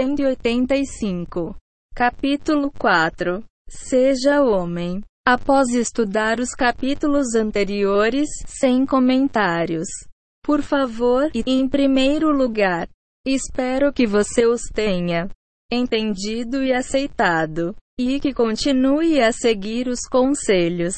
185. Capítulo 4. Seja homem. Após estudar os capítulos anteriores, sem comentários. Por favor, e em primeiro lugar, espero que você os tenha entendido e aceitado, e que continue a seguir os conselhos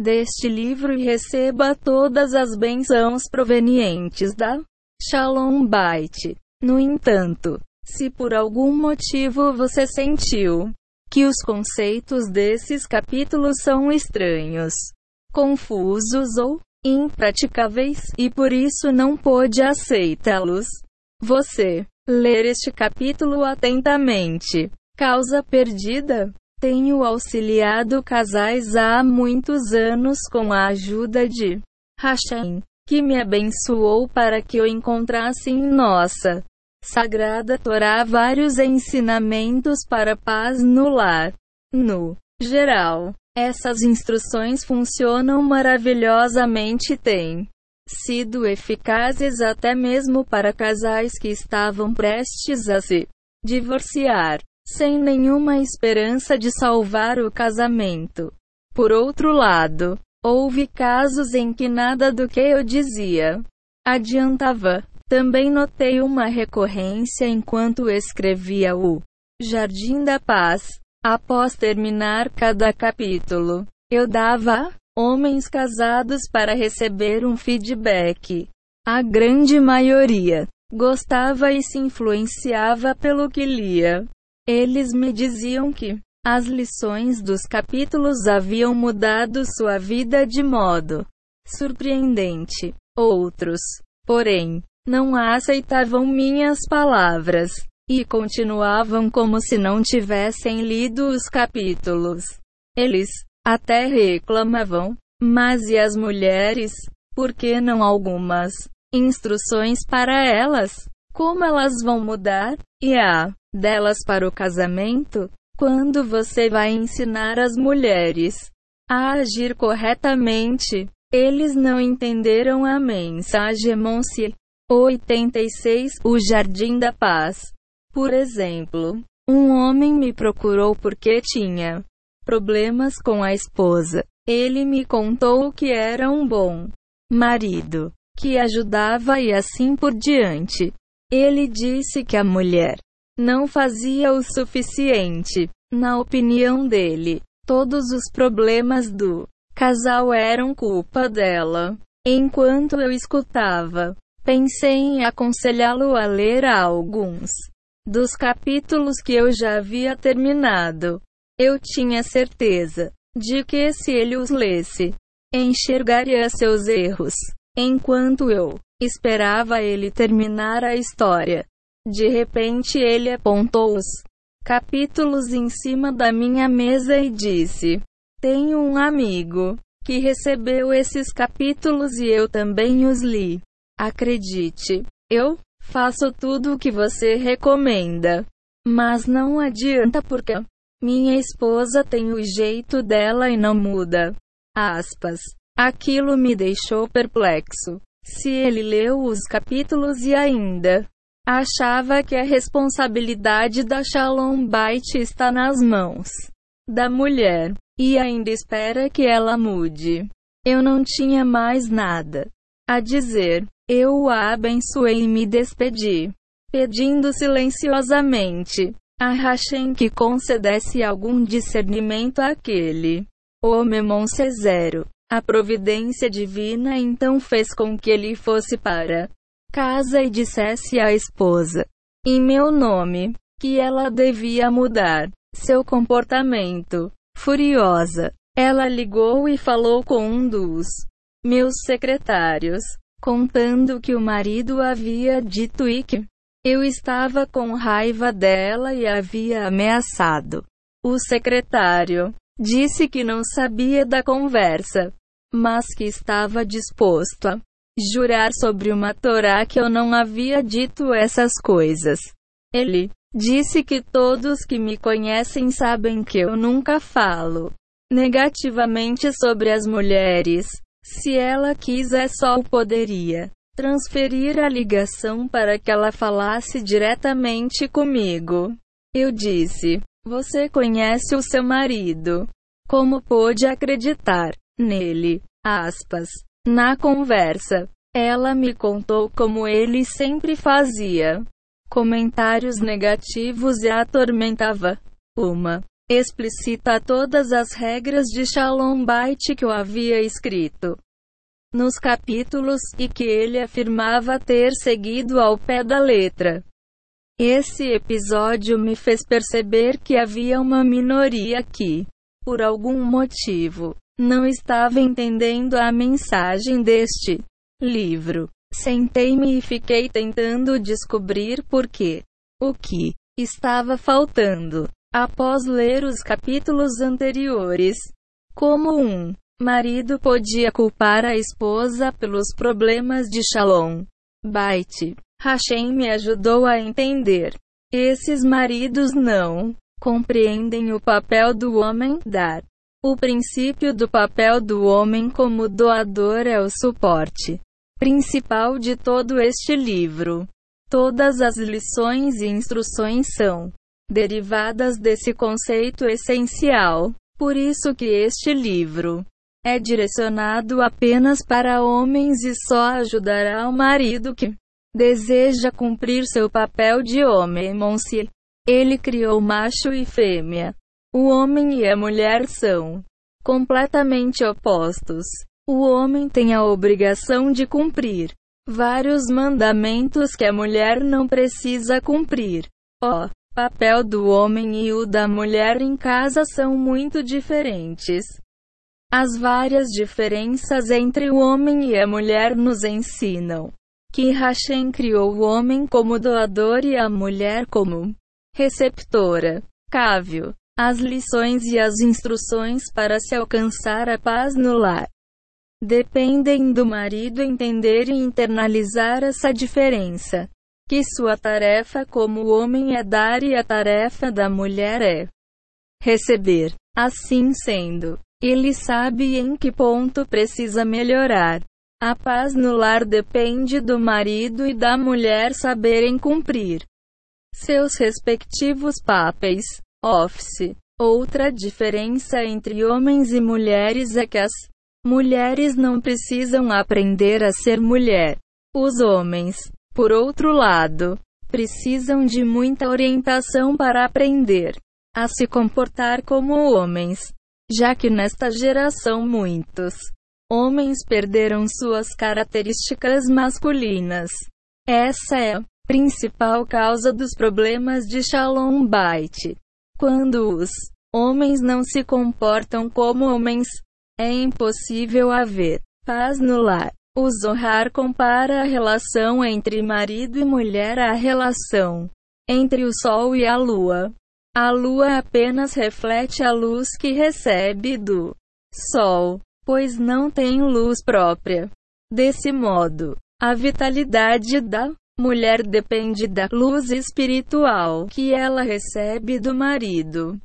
deste livro e receba todas as bênçãos provenientes da Shalom Bait. No entanto, se por algum motivo você sentiu que os conceitos desses capítulos são estranhos, confusos ou impraticáveis e por isso não pôde aceitá-los, você ler este capítulo atentamente. Causa perdida? Tenho auxiliado casais há muitos anos com a ajuda de Hashem, que me abençoou para que eu encontrasse em nossa Sagrada Torá vários ensinamentos para paz no lar. No geral, essas instruções funcionam maravilhosamente e têm sido eficazes até mesmo para casais que estavam prestes a se divorciar sem nenhuma esperança de salvar o casamento. Por outro lado, houve casos em que nada do que eu dizia adiantava. Também notei uma recorrência enquanto escrevia o Jardim da Paz. Após terminar cada capítulo, eu dava homens casados para receber um feedback. A grande maioria gostava e se influenciava pelo que lia. Eles me diziam que as lições dos capítulos haviam mudado sua vida de modo surpreendente. Outros, porém, não aceitavam minhas palavras e continuavam como se não tivessem lido os capítulos. Eles até reclamavam, mas e as mulheres? Por que não algumas instruções para elas? Como elas vão mudar? E a delas para o casamento? Quando você vai ensinar as mulheres a agir corretamente? Eles não entenderam a mensagem 86 O Jardim da Paz. Por exemplo, um homem me procurou porque tinha problemas com a esposa. Ele me contou que era um bom marido, que ajudava e assim por diante. Ele disse que a mulher não fazia o suficiente. Na opinião dele, todos os problemas do casal eram culpa dela. Enquanto eu escutava, pensei em aconselhá-lo a ler alguns dos capítulos que eu já havia terminado. Eu tinha certeza de que se ele os lesse, enxergaria seus erros. Enquanto eu esperava ele terminar a história, de repente ele apontou os capítulos em cima da minha mesa e disse: Tenho um amigo que recebeu esses capítulos e eu também os li. Acredite, eu faço tudo o que você recomenda. Mas não adianta porque minha esposa tem o jeito dela e não muda. Aspas. Aquilo me deixou perplexo. Se ele leu os capítulos e ainda achava que a responsabilidade da Shalom Bait está nas mãos da mulher e ainda espera que ela mude. Eu não tinha mais nada a dizer. Eu o abençoei e me despedi, pedindo silenciosamente a Hashem que concedesse algum discernimento àquele. O Memon Cesero. A providência divina então fez com que ele fosse para casa e dissesse à esposa, em meu nome, que ela devia mudar seu comportamento. Furiosa, ela ligou e falou com um dos meus secretários, contando que o marido havia dito e que eu estava com raiva dela e havia ameaçado. O secretário disse que não sabia da conversa, mas que estava disposto a jurar sobre uma Torá que eu não havia dito essas coisas. Ele disse que todos que me conhecem sabem que eu nunca falo negativamente sobre as mulheres. Se ela quiser, só poderia. transferir a ligação para que ela falasse diretamente comigo. Eu disse: Você conhece o seu marido. Como pôde acreditar nele? Aspas. Na conversa, ela me contou como ele sempre fazia comentários negativos e a atormentava. Uma explicita todas as regras de Shalom Bait que eu havia escrito nos capítulos e que ele afirmava ter seguido ao pé da letra. Esse episódio me fez perceber que havia uma minoria que, por algum motivo, não estava entendendo a mensagem deste livro. Sentei-me e fiquei tentando descobrir por quê. O que estava faltando. Após ler os capítulos anteriores, como um marido podia culpar a esposa pelos problemas de Shalom. Bait. Hashem me ajudou a entender. Esses maridos não compreendem o papel do homem dar. O princípio do papel do homem como doador é o suporte principal de todo este livro. Todas as lições e instruções são derivadas desse conceito essencial. Por isso que este livro é direcionado apenas para homens e só ajudará o marido que deseja cumprir seu papel de homem. Monsi. Ele criou macho e fêmea. O homem e a mulher são completamente opostos. O homem tem a obrigação de cumprir vários mandamentos que a mulher não precisa cumprir. O papel do homem e o da mulher em casa são muito diferentes. As várias diferenças entre o homem e a mulher nos ensinam que Hashem criou o homem como doador e a mulher como receptora. Cávio. As lições e as instruções para se alcançar a paz no lar dependem do marido entender e internalizar essa diferença. Que sua tarefa como homem é dar e a tarefa da mulher é receber. Assim sendo, ele sabe em que ponto precisa melhorar. A paz no lar depende do marido e da mulher saberem cumprir seus respectivos papéis. Office. Outra diferença entre homens e mulheres é que as mulheres não precisam aprender a ser mulher. Os homens, por outro lado, precisam de muita orientação para aprender a se comportar como homens já que nesta geração muitos homens perderam suas características masculinas. Essa é a principal causa dos problemas de Shalom Bait. Quando os homens não se comportam como homens, é impossível haver paz no lar. O Zohar compara a relação entre marido e mulher à relação entre o Sol e a Lua. A lua apenas reflete a luz que recebe do sol, pois não tem luz própria. Desse modo, a vitalidade da mulher depende da luz espiritual que ela recebe do marido.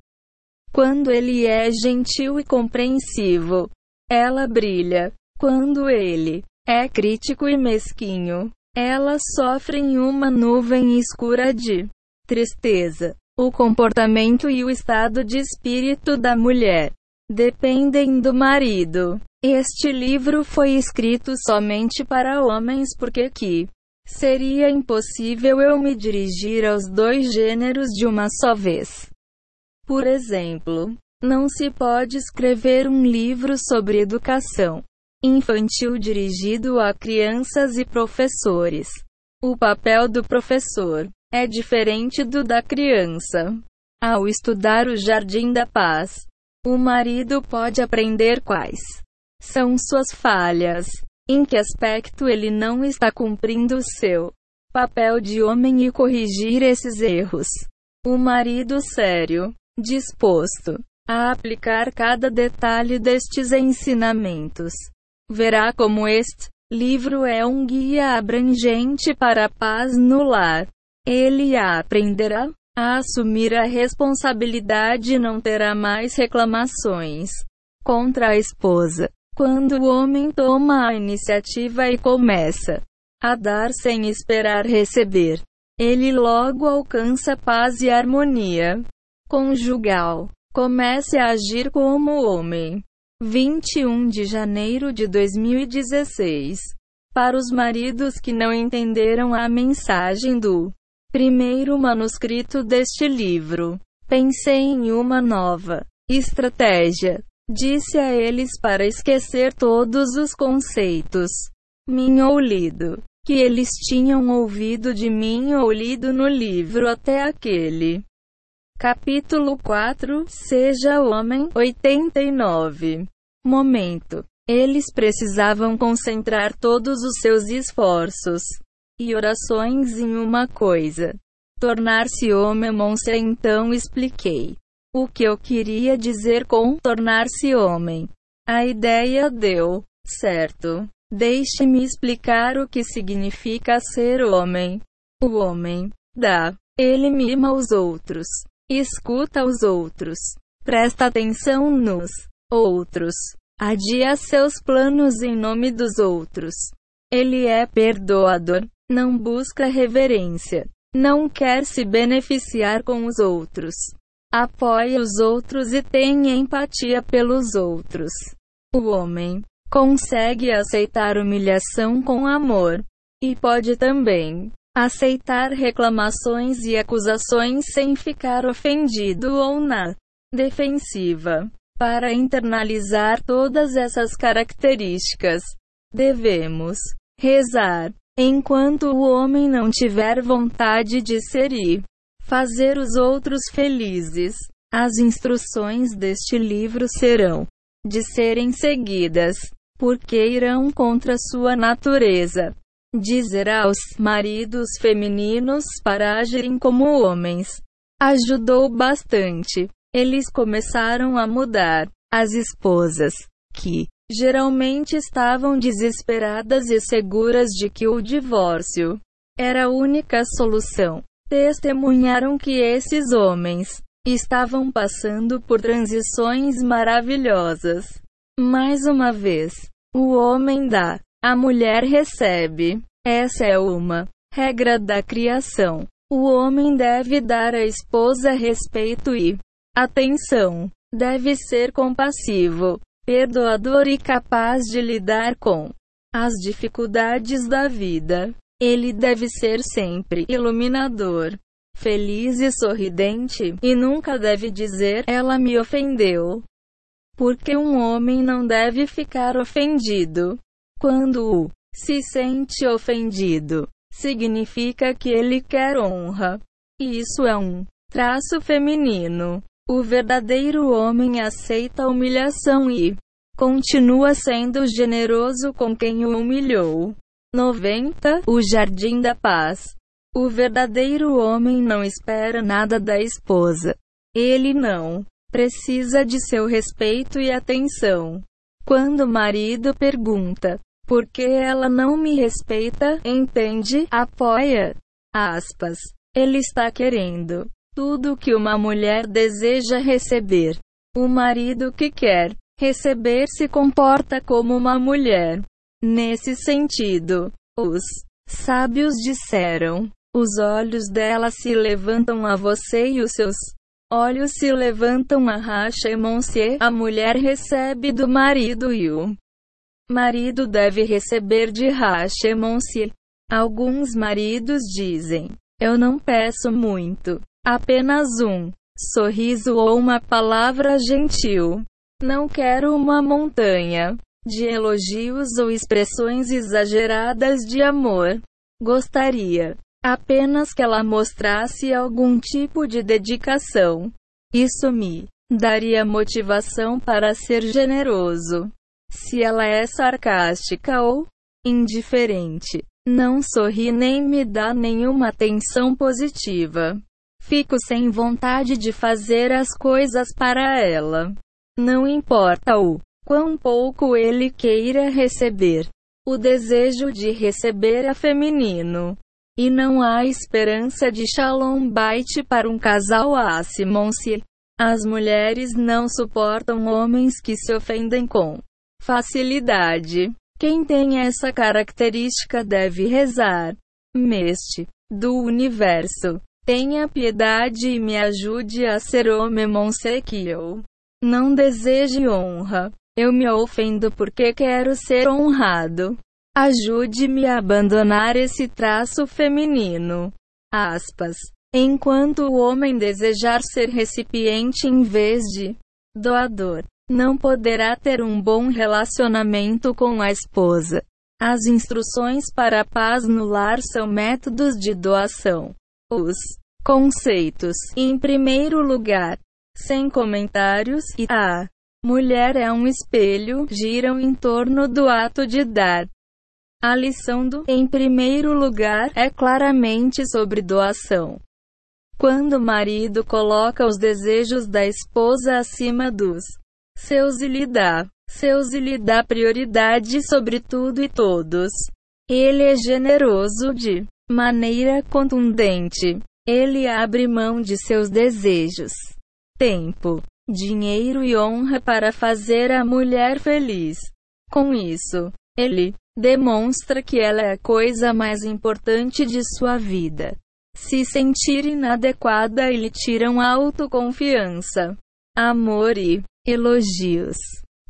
Quando ele é gentil e compreensivo, ela brilha. Quando ele é crítico e mesquinho, ela sofre em uma nuvem escura de tristeza. O comportamento e o estado de espírito da mulher dependem do marido. Este livro foi escrito somente para homens porque que seria impossível eu me dirigir aos dois gêneros de uma só vez. Por exemplo, não se pode escrever um livro sobre educação infantil dirigido a crianças e professores. O papel do professor é diferente do da criança. Ao estudar o Jardim da Paz, o marido pode aprender quais são suas falhas, em que aspecto ele não está cumprindo o seu papel de homem e corrigir esses erros. O marido sério, disposto a aplicar cada detalhe destes ensinamentos, verá como este livro é um guia abrangente para a paz no lar. Ele aprenderá a assumir a responsabilidade e não terá mais reclamações contra a esposa. Quando o homem toma a iniciativa e começa a dar sem esperar receber. Ele logo alcança paz e harmonia conjugal. Comece a agir como homem. 21 de janeiro de 2016. Para os maridos que não entenderam a mensagem do primeiro manuscrito deste livro, pensei em uma nova estratégia. Disse a eles para esquecer todos os conceitos mim ou lido que eles tinham ouvido de mim ou lido no livro até aquele. Capítulo 4 Seja Homem 89 Momento. Eles precisavam concentrar todos os seus esforços e orações em uma coisa: tornar-se homem. Monse então expliquei o que eu queria dizer com tornar-se homem. A ideia deu certo. Deixe-me explicar o que significa ser homem. O homem dá, ele mima os outros, escuta os outros, presta atenção nos outros, adia seus planos em nome dos outros. Ele é perdoador, não busca reverência, não quer se beneficiar com os outros, apoia os outros e tem empatia pelos outros. O homem consegue aceitar humilhação com amor. E pode também aceitar reclamações e acusações sem ficar ofendido ou na defensiva. Para internalizar todas essas características, devemos rezar enquanto o homem não tiver vontade de ser e fazer os outros felizes. As instruções deste livro serão de serem seguidas porque irão contra sua natureza. Dizer aos maridos femininos para agirem como homens ajudou bastante. Eles começaram a mudar. As esposas, que geralmente estavam desesperadas e seguras de que o divórcio era a única solução, testemunharam que esses homens estavam passando por transições maravilhosas. Mais uma vez, o homem dá, a mulher recebe. Essa é uma regra da criação. O homem deve dar à esposa respeito e atenção. Deve ser compassivo, perdoador e capaz de lidar com as dificuldades da vida. Ele deve ser sempre iluminador, feliz e sorridente, e nunca deve dizer: Ela me ofendeu. Porque um homem não deve ficar ofendido. Quando o se sente ofendido, significa que ele quer honra. E isso é um traço feminino. O verdadeiro homem aceita a humilhação e continua sendo generoso com quem o humilhou. 90. O Jardim da Paz. O verdadeiro homem não espera nada da esposa. Ele não precisa de seu respeito e atenção. Quando o marido pergunta por que ela não me respeita, entende, apoia. Aspas. Ele está querendo tudo que uma mulher deseja receber. O marido que quer receber se comporta como uma mulher. Nesse sentido, os sábios disseram: os olhos dela se levantam a você e os seus olhos se levantam a racha e Monsieur, a mulher recebe do marido e o marido deve receber de racha e Monsieur. Alguns maridos dizem: Eu não peço muito, apenas um sorriso ou uma palavra gentil. Não quero uma montanha de elogios ou expressões exageradas de amor. Gostaria Apenas que ela mostrasse algum tipo de dedicação. Isso me daria motivação para ser generoso. Se ela é sarcástica ou indiferente, não sorri nem me dá nenhuma atenção positiva. Fico sem vontade de fazer as coisas para ela. Não importa o quão pouco ele queira receber. O desejo de receber é feminino. E não há esperança de shalom bait para um casal Asimonse. As mulheres não suportam homens que se ofendem com facilidade. Quem tem essa característica deve rezar. Meste do universo. Tenha piedade e me ajude a ser homem monsequio. Não deseje honra. Eu me ofendo porque quero ser honrado. Ajude-me a abandonar esse traço feminino. Aspas. Enquanto o homem desejar ser recipiente em vez de doador, não poderá ter um bom relacionamento com a esposa. As instruções para a paz no lar são métodos de doação. Os conceitos, em primeiro lugar, sem comentários, e a mulher é um espelho, giram em torno do ato de dar. A lição do, em primeiro lugar, é claramente sobre doação. Quando o marido coloca os desejos da esposa acima dos seus e lhe dá, seus e lhe dá prioridade sobre tudo e todos. Ele é generoso de maneira contundente. Ele abre mão de seus desejos, tempo, dinheiro e honra para fazer a mulher feliz. Com isso, ele demonstra que ela é a coisa mais importante de sua vida. Se sentir inadequada, ele tiram autoconfiança, amor e elogios.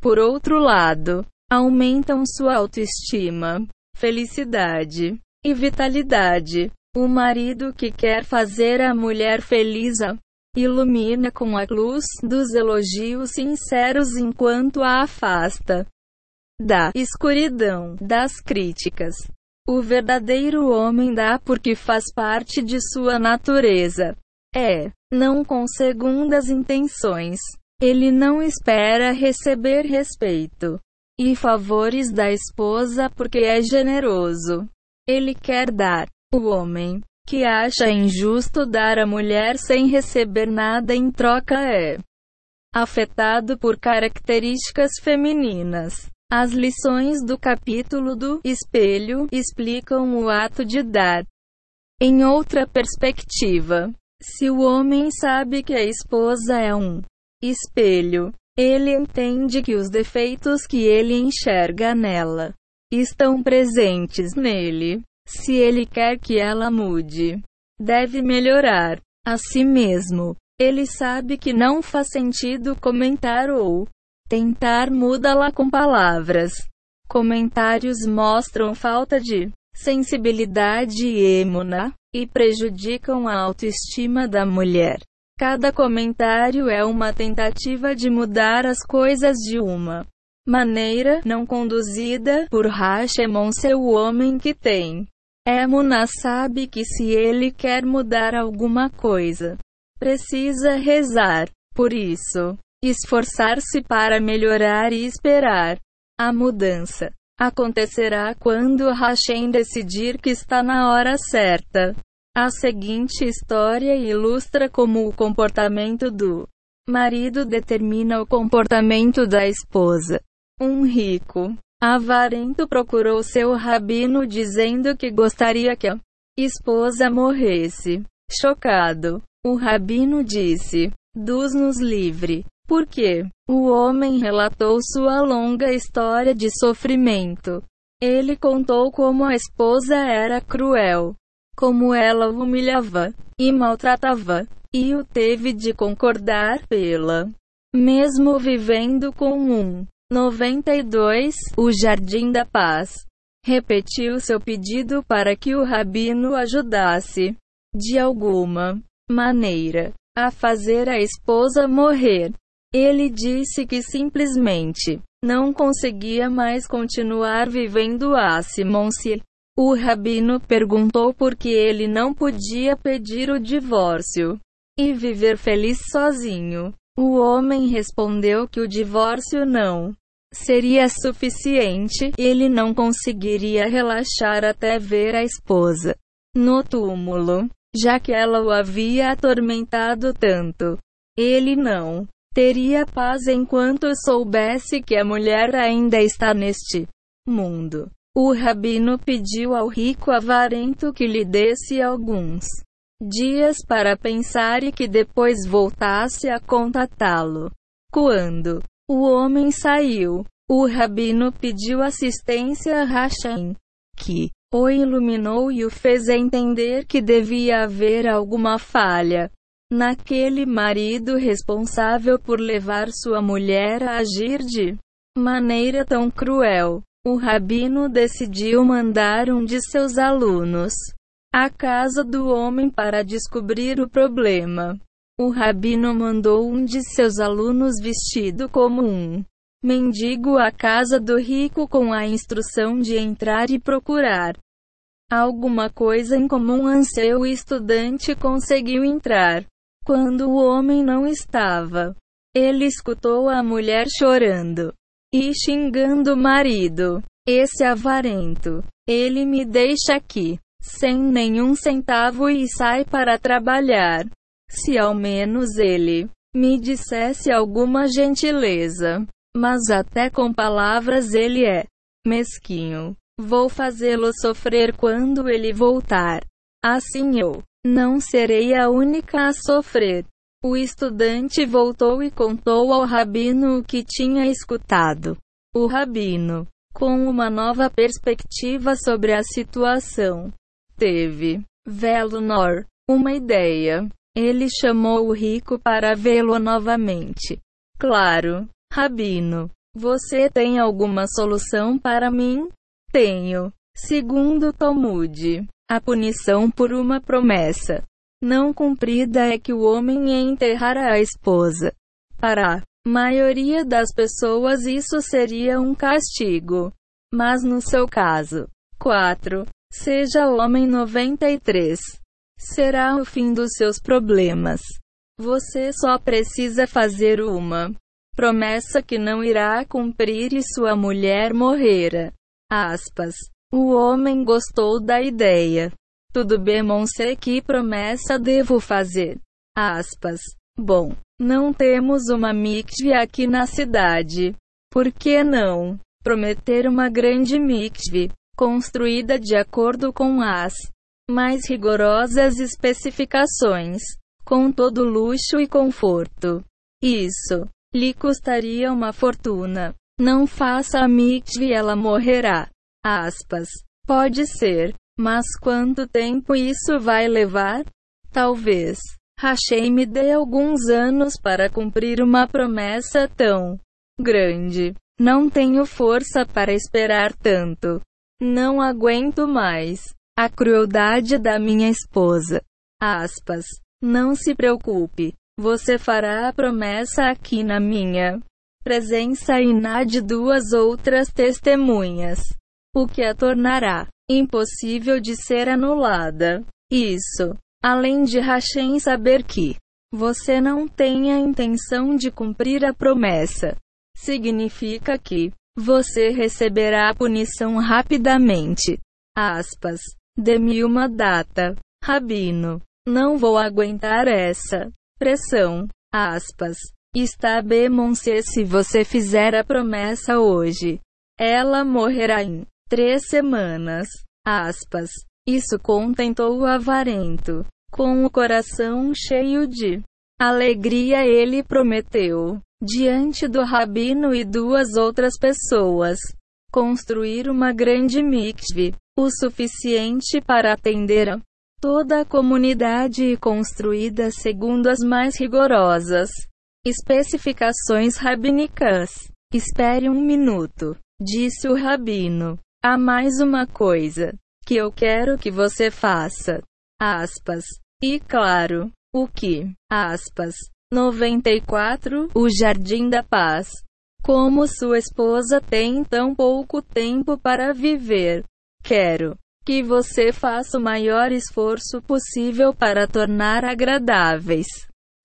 Por outro lado, aumentam sua autoestima, felicidade e vitalidade. O marido que quer fazer a mulher feliz a ilumina com a luz dos elogios sinceros enquanto a afasta da escuridão das críticas. O verdadeiro homem dá porque faz parte de sua natureza. É, não com segundas intenções. Ele não espera receber respeito e favores da esposa porque é generoso. Ele quer dar. O homem que acha injusto dar à mulher sem receber nada em troca é afetado por características femininas. As lições do capítulo do espelho explicam o ato de dar. Em outra perspectiva, se o homem sabe que a esposa é um espelho. Ele entende que os defeitos que ele enxerga nela estão presentes nele. Se ele quer que ela mude, deve melhorar a si mesmo. Ele sabe que não faz sentido comentar ou tentar mudá-la com palavras. Comentários mostram falta de sensibilidade e emuna e prejudicam a autoestima da mulher. Cada comentário é uma tentativa de mudar as coisas de uma maneira não conduzida por Hashemon, seu homem que tem. Emuna sabe que se ele quer mudar alguma coisa, precisa rezar. Por isso, esforçar-se para melhorar e esperar. A mudança acontecerá quando Hashem decidir que está na hora certa. A seguinte história ilustra como o comportamento do marido determina o comportamento da esposa. Um rico, avarento procurou seu rabino dizendo que gostaria que a esposa morresse. Chocado, o rabino disse: Dos-nos livre. Porque o homem relatou sua longa história de sofrimento. Ele contou como a esposa era cruel como ela o humilhava e maltratava, e o teve de concordar pela. Mesmo vivendo com um 92, o Jardim da Paz repetiu seu pedido para que o rabino ajudasse, de alguma maneira, a fazer a esposa morrer. Ele disse que simplesmente não conseguia mais continuar vivendo a Simonsi o rabino perguntou por que ele não podia pedir o divórcio e viver feliz sozinho. O homem respondeu que o divórcio não seria suficiente, ele não conseguiria relaxar até ver a esposa no túmulo, já que ela o havia atormentado tanto. Ele não teria paz enquanto soubesse que a mulher ainda está neste mundo. O rabino pediu ao rico avarento que lhe desse alguns dias para pensar e que depois voltasse a contatá-lo. Quando o homem saiu, O rabino pediu assistência a Hashem, que o iluminou e o fez entender que devia haver alguma falha naquele marido responsável por levar sua mulher a agir de maneira tão cruel. O rabino decidiu mandar um de seus alunos à casa do homem para descobrir o problema. O rabino mandou um de seus alunos vestido como um mendigo à casa do rico com a instrução de entrar e procurar alguma coisa em comum. Anseu estudante conseguiu entrar. Quando o homem não estava, ele escutou a mulher chorando e xingando o marido. Esse avarento. Ele me deixa aqui, sem nenhum centavo e sai para trabalhar. Se ao menos ele me dissesse alguma gentileza. Mas até com palavras ele é mesquinho. Vou fazê-lo sofrer quando ele voltar. Assim eu não serei a única a sofrer. O estudante voltou e contou ao rabino o que tinha escutado. O rabino, com uma nova perspectiva sobre a situação, teve, Velunor, uma ideia. Ele chamou o rico para vê-lo novamente. Claro, rabino, você tem alguma solução para mim? Tenho. Segundo Talmud, a punição por uma promessa não cumprida é que o homem enterrará a esposa. Para a maioria das pessoas isso seria um castigo. Mas no seu caso, 4. Seja homem 93. Será o fim dos seus problemas. Você só precisa fazer uma promessa que não irá cumprir e sua mulher morrerá. Aspas. O homem gostou da ideia. Tudo bem, Monse, que promessa devo fazer? Aspas. Bom, não temos uma mikve aqui na cidade. Por que não? Prometer uma grande mikve, construída de acordo com as mais rigorosas especificações, com todo luxo e conforto. Isso lhe custaria uma fortuna. Não faça a mikve, ela morrerá. Aspas. Pode ser. Mas quanto tempo isso vai levar? Talvez. Rachei me dê alguns anos para cumprir uma promessa tão grande. Não tenho força para esperar tanto. Não aguento mais. A crueldade da minha esposa. Aspas. Não se preocupe. Você fará a promessa aqui na minha presença e na de duas outras testemunhas o que a tornará impossível de ser anulada. Isso, além de Hashem saber que você não tem a intenção de cumprir a promessa, significa que você receberá a punição rapidamente. Aspas. Dê-me uma data. Rabino. Não vou aguentar essa pressão. Aspas. Está bem, se você fizer a promessa hoje. Ela morrerá em três semanas. Aspas. Isso contentou o avarento. Com o coração cheio de alegria, ele prometeu, diante do rabino e duas outras pessoas, construir uma grande mikve, o suficiente para atender a toda a comunidade e construída segundo as mais rigorosas especificações rabínicas. Espere um minuto, disse o rabino. Há mais uma coisa que eu quero que você faça. Aspas. E claro, o que? Aspas. 94. O Jardim da Paz. Como sua esposa tem tão pouco tempo para viver, quero que você faça o maior esforço possível para tornar agradáveis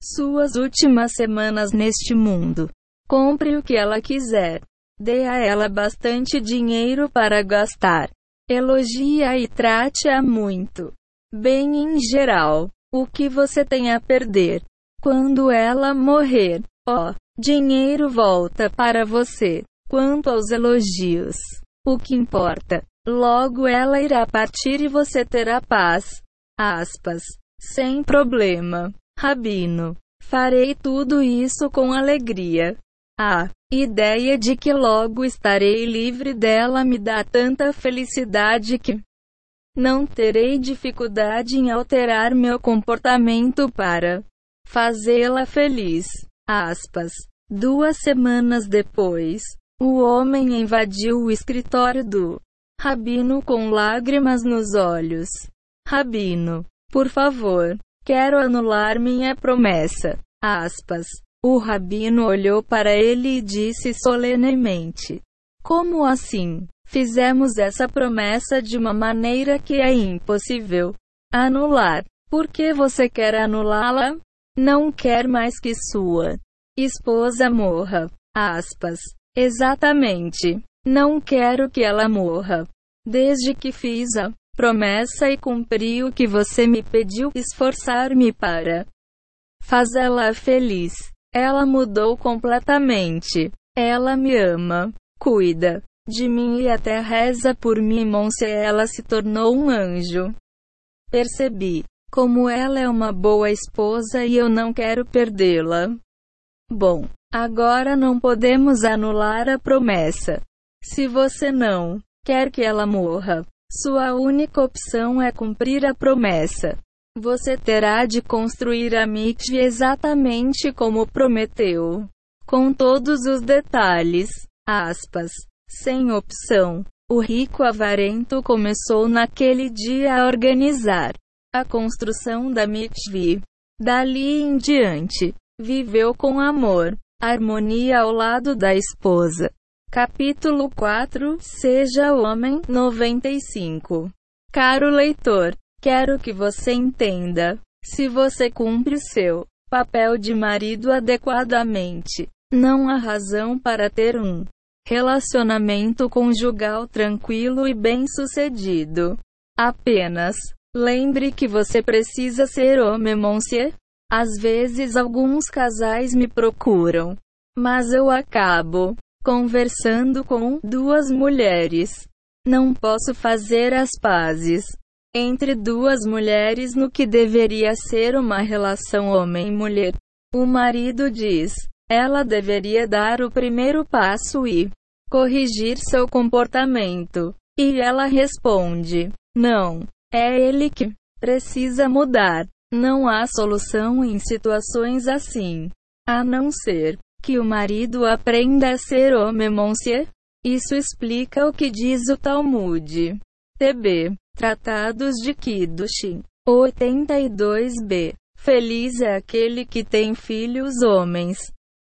suas últimas semanas neste mundo. Compre o que ela quiser. Dê a ela bastante dinheiro para gastar. Elogia e trate-a muito. Bem em geral. O que você tem a perder? Quando ela morrer, ó, dinheiro volta para você. Quanto aos elogios, o que importa? Logo ela irá partir e você terá paz. Aspas. Sem problema. Rabino. Farei tudo isso com alegria. Ah, Ideia de que logo estarei livre dela me dá tanta felicidade que não terei dificuldade em alterar meu comportamento para fazê-la feliz. Aspas. Duas semanas depois, o homem invadiu o escritório do Rabino com lágrimas nos olhos. Rabino, por favor, quero anular minha promessa. Aspas. O rabino olhou para ele e disse solenemente: Como assim? Fizemos essa promessa de uma maneira que é impossível anular. Por que você quer anulá-la? Não quer mais que sua esposa morra. Aspas. Exatamente. Não quero que ela morra. Desde que fiz a promessa e cumpri o que você me pediu, esforçar-me para fazê-la feliz. Ela mudou completamente. Ela me ama, cuida de mim e até reza por mim. Monse, ela se tornou um anjo. Percebi como ela é uma boa esposa e eu não quero perdê-la. Bom, agora não podemos anular a promessa. Se você não quer que ela morra, sua única opção é cumprir a promessa. Você terá de construir a mikve exatamente como prometeu. Com todos os detalhes. Aspas. Sem opção. O rico avarento começou naquele dia a organizar a construção da mikve. Dali em diante, viveu com amor, harmonia ao lado da esposa. Capítulo 4 Seja homem 95. Caro leitor, quero que você entenda. Se você cumpre seu papel de marido adequadamente, não há razão para ter um relacionamento conjugal tranquilo e bem-sucedido. Apenas lembre que você precisa ser homem monsieur. Às vezes alguns casais me procuram, mas eu acabo conversando com duas mulheres. Não posso fazer as pazes entre duas mulheres no que deveria ser uma relação homem-mulher. O marido diz: ela deveria dar o primeiro passo e corrigir seu comportamento. E ela responde: não, é ele que precisa mudar. Não há solução em situações assim, a não ser que o marido aprenda a ser homem monsieur? Isso explica o que diz o Talmud. TB. Tratados de Kiddushin. 82b. Feliz é aquele que tem filhos homens.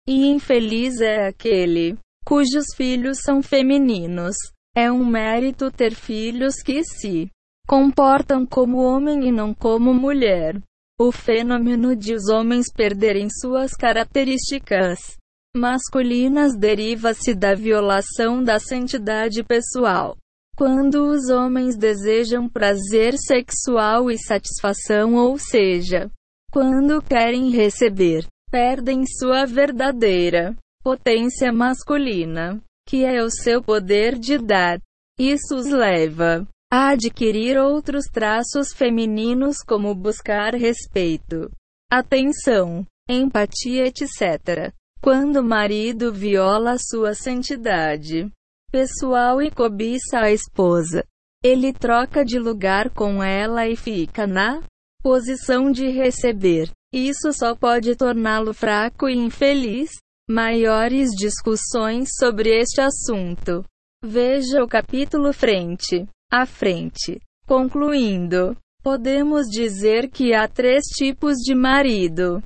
E infeliz é aquele cujos filhos são femininos. É um mérito ter filhos que se comportam como homem e não como mulher. O fenômeno de os homens perderem suas características masculinas deriva-se da violação da santidade pessoal. Quando os homens desejam prazer sexual e satisfação, ou seja, quando querem receber, perdem sua verdadeira potência masculina, que é o seu poder de dar. Isso os leva a adquirir outros traços femininos como buscar respeito, atenção, empatia, etc quando o marido viola sua santidade pessoal e cobiça a esposa. Ele troca de lugar com ela e fica na posição de receber. Isso só pode torná-lo fraco e infeliz. Maiores discussões sobre este assunto. Veja o capítulo frente a frente. Concluindo, podemos dizer que há três tipos de marido.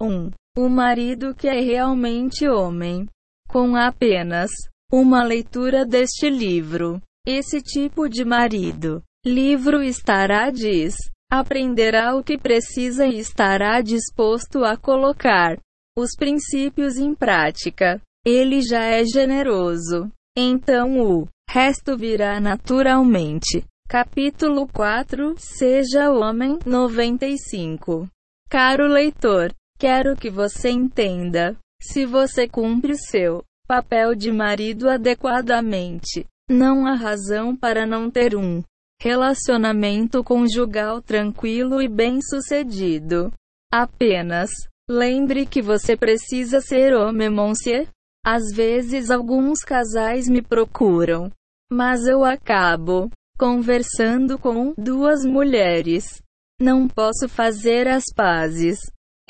1. Um, o marido que é realmente homem. Com apenas uma leitura deste livro, esse tipo de marido, livro estará diz, aprenderá o que precisa e estará disposto a colocar os princípios em prática. Ele já é generoso. Então o resto virá naturalmente. Capítulo 4 Seja Homem 95. Caro leitor, Quero que você entenda. Se você cumpre seu papel de marido adequadamente, não há razão para não ter um relacionamento conjugal tranquilo e bem-sucedido. Apenas lembre que você precisa ser homem monsieur. Às vezes alguns casais me procuram, mas eu acabo conversando com duas mulheres. Não posso fazer as pazes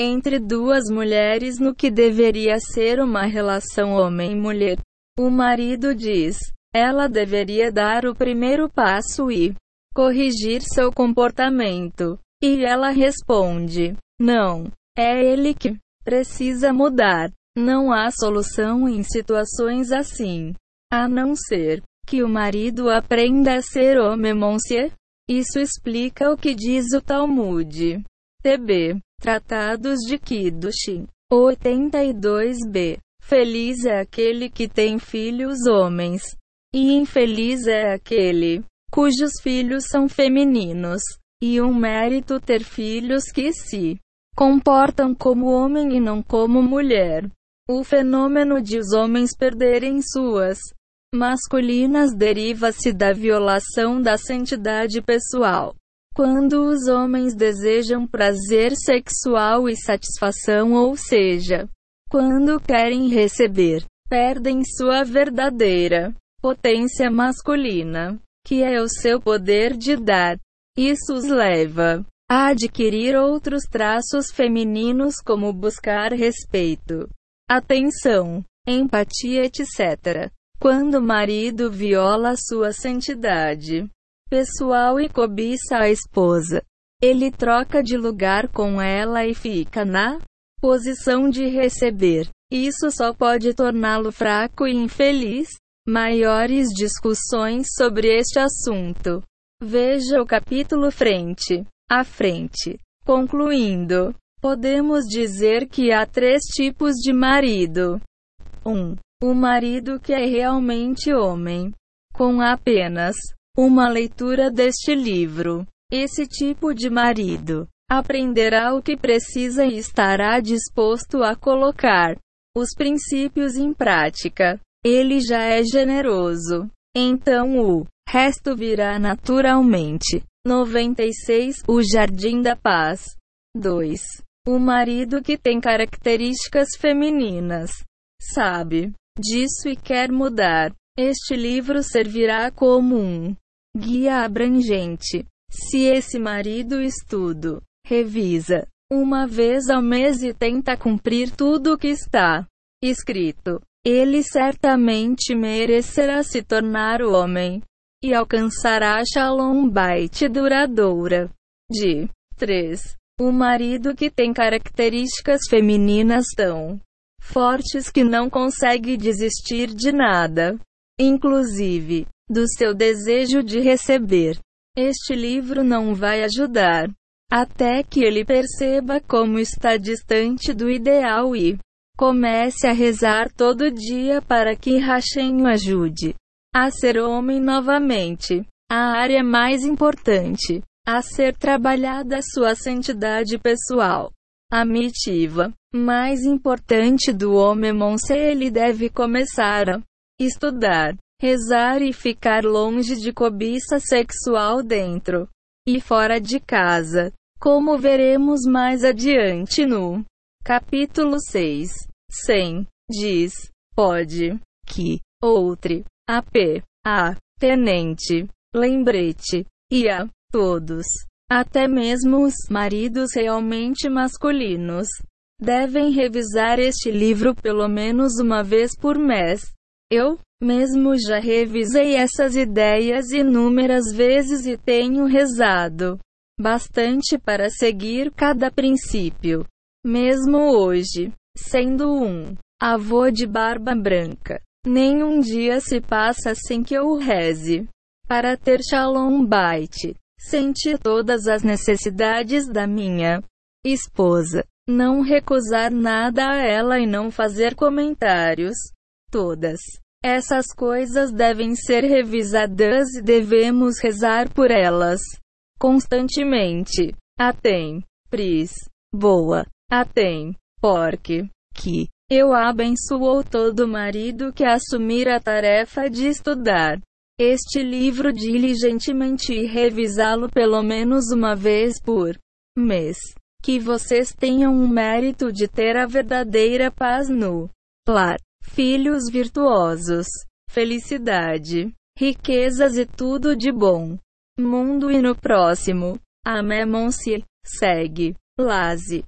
entre duas mulheres no que deveria ser uma relação homem-mulher. O marido diz: ela deveria dar o primeiro passo e corrigir seu comportamento. E ela responde: não, é ele que precisa mudar. Não há solução em situações assim, a não ser que o marido aprenda a ser homem monsieur. Isso explica o que diz o Talmud. TB Tratados de Kiddushin. 82b. Feliz é aquele que tem filhos homens. E infeliz é aquele cujos filhos são femininos. E um mérito ter filhos que se comportam como homem e não como mulher. O fenômeno de os homens perderem suas masculinas deriva-se da violação da santidade pessoal. Quando os homens desejam prazer sexual e satisfação, ou seja, quando querem receber, perdem sua verdadeira potência masculina, que é o seu poder de dar. Isso os leva a adquirir outros traços femininos como buscar respeito, atenção, empatia, etc. Quando o marido viola sua santidade, pessoal e cobiça a esposa. Ele troca de lugar com ela e fica na posição de receber. Isso só pode torná-lo fraco e infeliz. Maiores discussões sobre este assunto. Veja o capítulo frente a frente. Concluindo, podemos dizer que há três tipos de marido. 1. Um, o marido que é realmente homem, com apenas uma leitura deste livro. Esse tipo de marido aprenderá o que precisa e estará disposto a colocar os princípios em prática. Ele já é generoso. Então o resto virá naturalmente. 96 O Jardim da Paz 2. O marido que tem características femininas sabe disso e quer mudar. Este livro servirá como um guia abrangente. Se esse marido estudo, revisa uma vez ao mês e tenta cumprir tudo o que está escrito, ele certamente merecerá se tornar homem e alcançará Shalom Bait duradoura. De 3. O marido que tem características femininas tão fortes que não consegue desistir de nada, inclusive do seu desejo de receber. Este livro não vai ajudar até que ele perceba como está distante do ideal e comece a rezar todo dia para que Hashem o ajude a ser homem novamente. A área mais importante a ser trabalhada é sua santidade pessoal. A mitiva mais importante do homem monse ele deve começar a estudar rezar e ficar longe de cobiça sexual dentro e fora de casa, como veremos mais adiante no capítulo 6. 100 diz: pode que outro AP a tenente lembrete e a todos, até mesmo os maridos realmente masculinos, devem revisar este livro pelo menos uma vez por mês. Eu mesmo já revisei essas ideias inúmeras vezes e tenho rezado bastante para seguir cada princípio. Mesmo hoje, sendo um avô de barba branca, nenhum dia se passa sem que eu reze para ter Shalom Bait. Sentir todas as necessidades da minha esposa, não recusar nada a ela e não fazer comentários. Todas essas coisas devem ser revisadas e devemos rezar por elas. Constantemente. Atem, pris, boa, atem, porque, que, eu abençoo todo marido que assumir a tarefa de estudar. Este livro diligentemente e revisá-lo pelo menos uma vez por mês. Que vocês tenham o mérito de ter a verdadeira paz no lar filhos virtuosos, felicidade, riquezas e tudo de bom. Mundo e no próximo. Amemon-se, segue, laze.